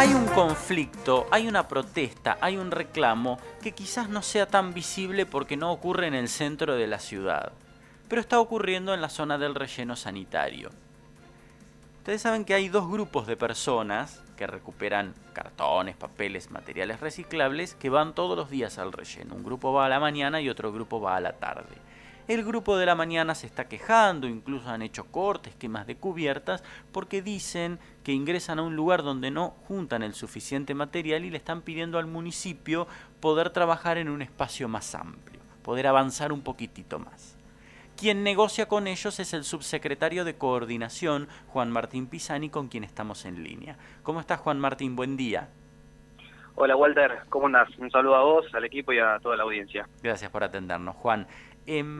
Hay un conflicto, hay una protesta, hay un reclamo que quizás no sea tan visible porque no ocurre en el centro de la ciudad, pero está ocurriendo en la zona del relleno sanitario. Ustedes saben que hay dos grupos de personas que recuperan cartones, papeles, materiales reciclables que van todos los días al relleno. Un grupo va a la mañana y otro grupo va a la tarde. El grupo de la mañana se está quejando, incluso han hecho cortes, quemas de cubiertas, porque dicen que ingresan a un lugar donde no juntan el suficiente material y le están pidiendo al municipio poder trabajar en un espacio más amplio, poder avanzar un poquitito más. Quien negocia con ellos es el subsecretario de Coordinación, Juan Martín Pisani, con quien estamos en línea. ¿Cómo estás, Juan Martín? Buen día. Hola, Walter. ¿Cómo andas? Un saludo a vos, al equipo y a toda la audiencia. Gracias por atendernos, Juan. Em,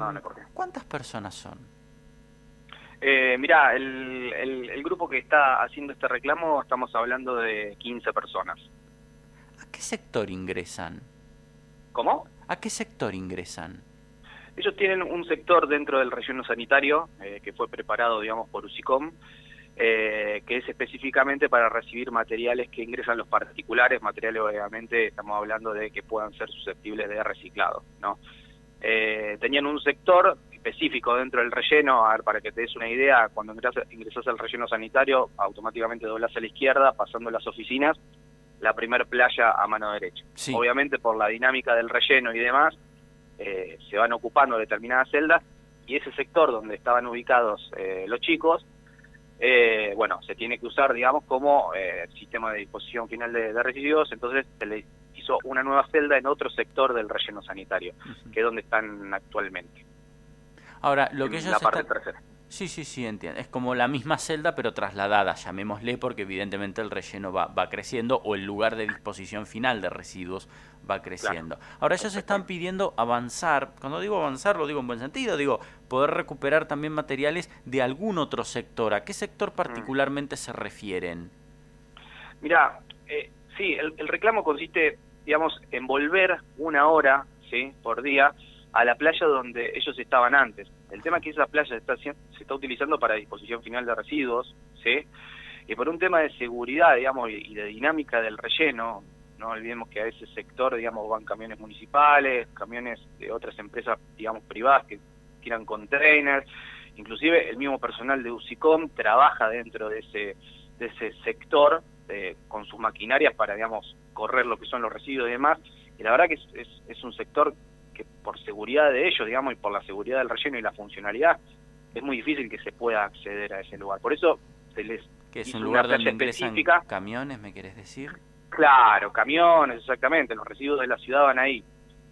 ¿Cuántas personas son? Eh, mirá, el, grupo que está haciendo este reclamo, estamos hablando de 15 personas. ¿A qué sector ingresan? ¿Cómo? ¿A qué sector ingresan? Ellos tienen un sector dentro del relleno sanitario eh, que fue preparado, digamos, por UCICOM, eh, que es específicamente para recibir materiales que ingresan los particulares, materiales obviamente estamos hablando de que puedan ser susceptibles de reciclado, ¿no? Eh, tenían un sector específico dentro del relleno, a ver, para que te des una idea, cuando ingresas, al relleno sanitario, automáticamente doblas a la izquierda, pasando las oficinas, la primer playa a mano derecha. Obviamente por la dinámica del relleno y demás, eh, se van ocupando determinadas celdas, y ese sector donde estaban ubicados eh, los chicos, bueno, se tiene que usar, digamos, como sistema de disposición final de, de residuos, entonces se le hizo una nueva celda en otro sector del relleno sanitario, que es donde están actualmente. Ahora, lo que ellos la parte Sí, sí, sí, entiendo. Es como la misma celda, pero trasladada, llamémosle, porque evidentemente el relleno va, va creciendo o el lugar de disposición final de residuos va creciendo. Ahora, ellos están pidiendo avanzar, cuando digo avanzar lo digo en buen sentido, digo poder recuperar también materiales de algún otro sector. ¿A qué sector mm. particularmente se refieren? Mira, eh, sí, el reclamo consiste digamos, envolver una hora ¿sí? por día a la playa donde ellos estaban antes. El tema es que esa playa está, se está utilizando para disposición final de residuos, ¿sí? y por un tema de seguridad, digamos, y de dinámica del relleno, no olvidemos que a ese sector, digamos, van camiones municipales, camiones de otras empresas, digamos, privadas que tiran containers, inclusive el mismo personal de UCICOM trabaja dentro de ese, de ese sector eh, con sus maquinarias para, digamos, correr lo que son los residuos y demás. Y la verdad que es, es, un sector que por seguridad de ellos, digamos, y por la seguridad del relleno y la funcionalidad, es muy difícil que se pueda acceder a ese lugar. Por eso se les... Que es un lugar donde ingresan camiones, ¿me querés decir? Claro, camiones, exactamente, los residuos de la ciudad van ahí.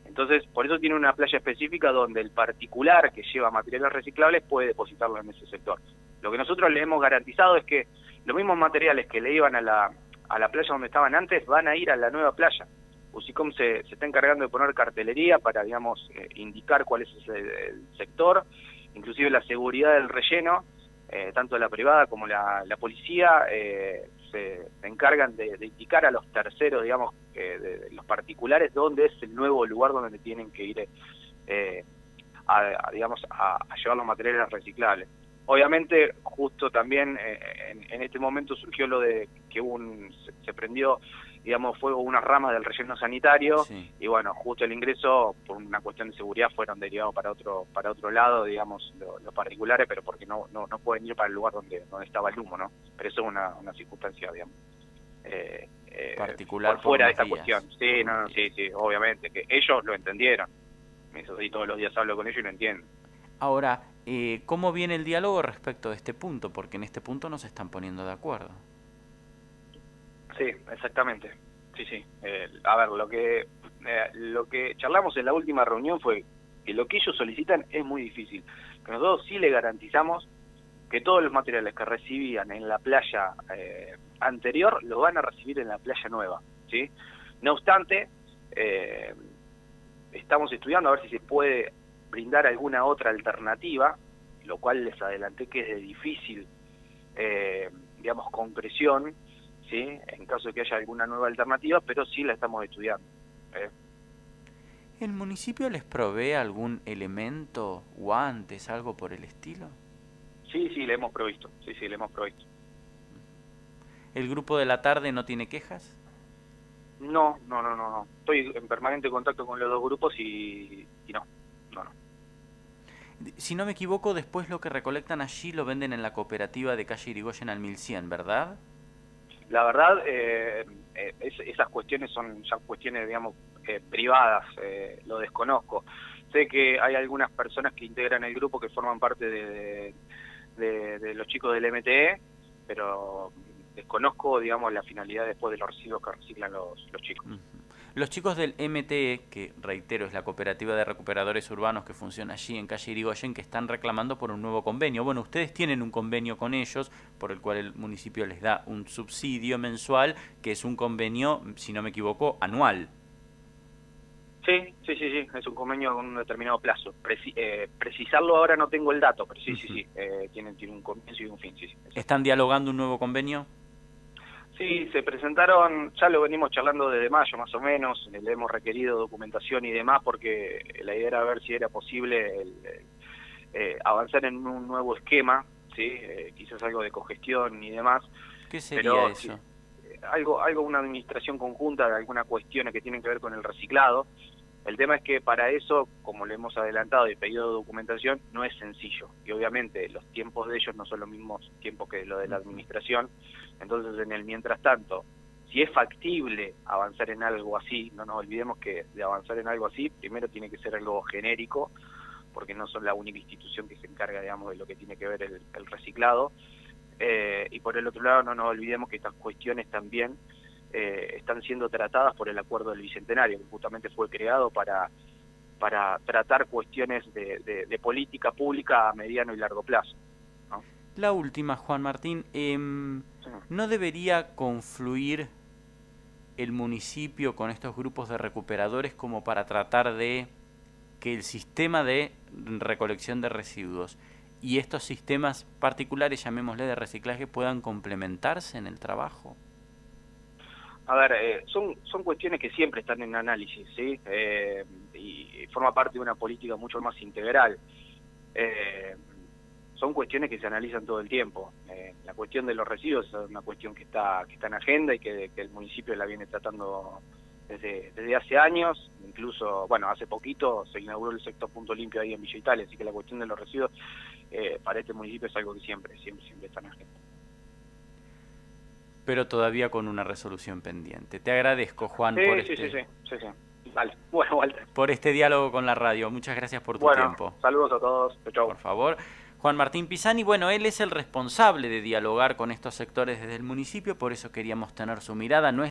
Entonces, por eso tiene una playa específica donde el particular que lleva materiales reciclables puede depositarlo en ese sector. Lo que nosotros le hemos garantizado es que los mismos materiales que le iban a la, a la playa donde estaban antes van a ir a la nueva playa. Usicom se, se está encargando de poner cartelería para, digamos, eh, indicar cuál es el, sector, inclusive la seguridad del relleno, eh, tanto la privada como la, la policía eh, se, encargan de, indicar a los terceros, digamos, de, los particulares, dónde es el nuevo lugar donde tienen que ir, a, digamos, a llevar los materiales reciclables. Obviamente, justo también eh, en, este momento surgió lo de que un, se, prendió, digamos, fuego una rama del relleno sanitario y bueno, justo el ingreso, por una cuestión de seguridad, fueron derivados para otro para otro lado, digamos, los particulares, pero porque no, no, no pueden ir para el lugar donde, donde estaba el humo, ¿no? Pero eso es una, una circunstancia, digamos. Eh, eh particular por fuera de esta cuestión. Sí, no, sí, sí, obviamente, que ellos lo entendieron. Eso sí, todos los días hablo con ellos y lo entienden. Ahora, eh, ¿cómo viene el diálogo respecto de este punto? Porque en este punto no se están poniendo de acuerdo. Sí, exactamente. Sí, sí. Eh, a ver, lo que eh, lo que charlamos en la última reunión fue que lo que ellos solicitan es muy difícil. Que nosotros sí le garantizamos que todos los materiales que recibían en la playa anterior los van a recibir en la playa nueva, ¿sí? No obstante, estamos estudiando a ver si se puede brindar alguna otra alternativa, lo cual les adelanté que es de difícil, eh, digamos, concreción, ¿sí? en caso de que haya alguna nueva alternativa, pero sí la estamos estudiando. ¿eh? ¿El municipio les provee algún elemento, guantes, algo por el estilo? Sí, sí, le hemos provisto, sí, sí, le hemos provisto. ¿El grupo de la tarde no tiene quejas? No, no, no, no, no. Estoy en permanente contacto con los dos grupos y, no, no, no. Si no me equivoco, después lo que recolectan allí lo venden en la cooperativa de calle Irigoyen al 1100, ¿verdad? La verdad, eh, eh, esas cuestiones son ya cuestiones, digamos, eh, privadas, lo desconozco. Sé que hay algunas personas que integran el grupo que forman parte de, de los chicos del MTE, pero desconozco, digamos, la finalidad después de los residuos que reciclan los, los chicos. Los chicos del MTE, que reitero es la cooperativa de recuperadores urbanos que funciona allí en calle Irigoyen, que están reclamando por un nuevo convenio. Bueno, ustedes tienen un convenio con ellos, por el cual el municipio les da un subsidio mensual, que es un convenio, si no me equivoco, anual. Sí, sí, sí, sí, es un convenio con un determinado plazo. Eh, precisarlo ahora no tengo el dato, pero sí, sí, sí, eh, tienen, tienen un comienzo y un fin. Sí, sí, ¿Están dialogando un nuevo convenio? Sí, se presentaron, ya lo venimos charlando desde mayo más o menos, le hemos requerido documentación y demás porque la idea era ver si era posible eh, avanzar en un nuevo esquema, sí, eh, quizás algo de congestión y demás. ¿Qué sería eso? algo, algo, una administración conjunta de algunas cuestiones que tienen que ver con el reciclado. El tema es que para eso, como le hemos adelantado y pedido documentación, no es sencillo. Y obviamente los tiempos de ellos no son los mismos tiempos que lo de la administración. Entonces, en el mientras tanto, si es factible avanzar en algo así, no nos olvidemos que de avanzar en algo así, primero tiene que ser algo genérico, porque no son la única institución que se encarga, digamos, de lo que tiene que ver el, reciclado. Eh, y por el otro lado, no nos olvidemos que estas cuestiones también eh, están siendo tratadas por el acuerdo del Bicentenario, que justamente fue creado para, para tratar cuestiones de, política pública a mediano y largo plazo. La última, Juan Martín, em, ¿no debería confluir el municipio con estos grupos de recuperadores como para tratar de que el sistema de recolección de residuos y estos sistemas particulares, llamémosle de reciclaje, puedan complementarse en el trabajo? A ver, eh, son, son cuestiones que siempre están en análisis, ¿sí? Eh, y forma parte de una política mucho más integral. Eh, son cuestiones que se analizan todo el tiempo. la cuestión de los residuos es una cuestión que está, que está en agenda y que, el municipio la viene tratando desde, desde hace años. Incluso, bueno, hace poquito se inauguró el sector punto limpio ahí en Villa Italia, así que la cuestión de los residuos para este municipio es algo que siempre, siempre, siempre está en agenda pero todavía con una resolución pendiente. Te agradezco, Juan, por este... Sí, sí, sí, sí, Vale. Bueno, Walter. Por este diálogo con la radio. Muchas gracias por tu bueno, tiempo. Saludos a todos. Chau. Por favor. Juan Martín Pisani, bueno, él es el responsable de dialogar con estos sectores desde el municipio, por eso queríamos tener su mirada. No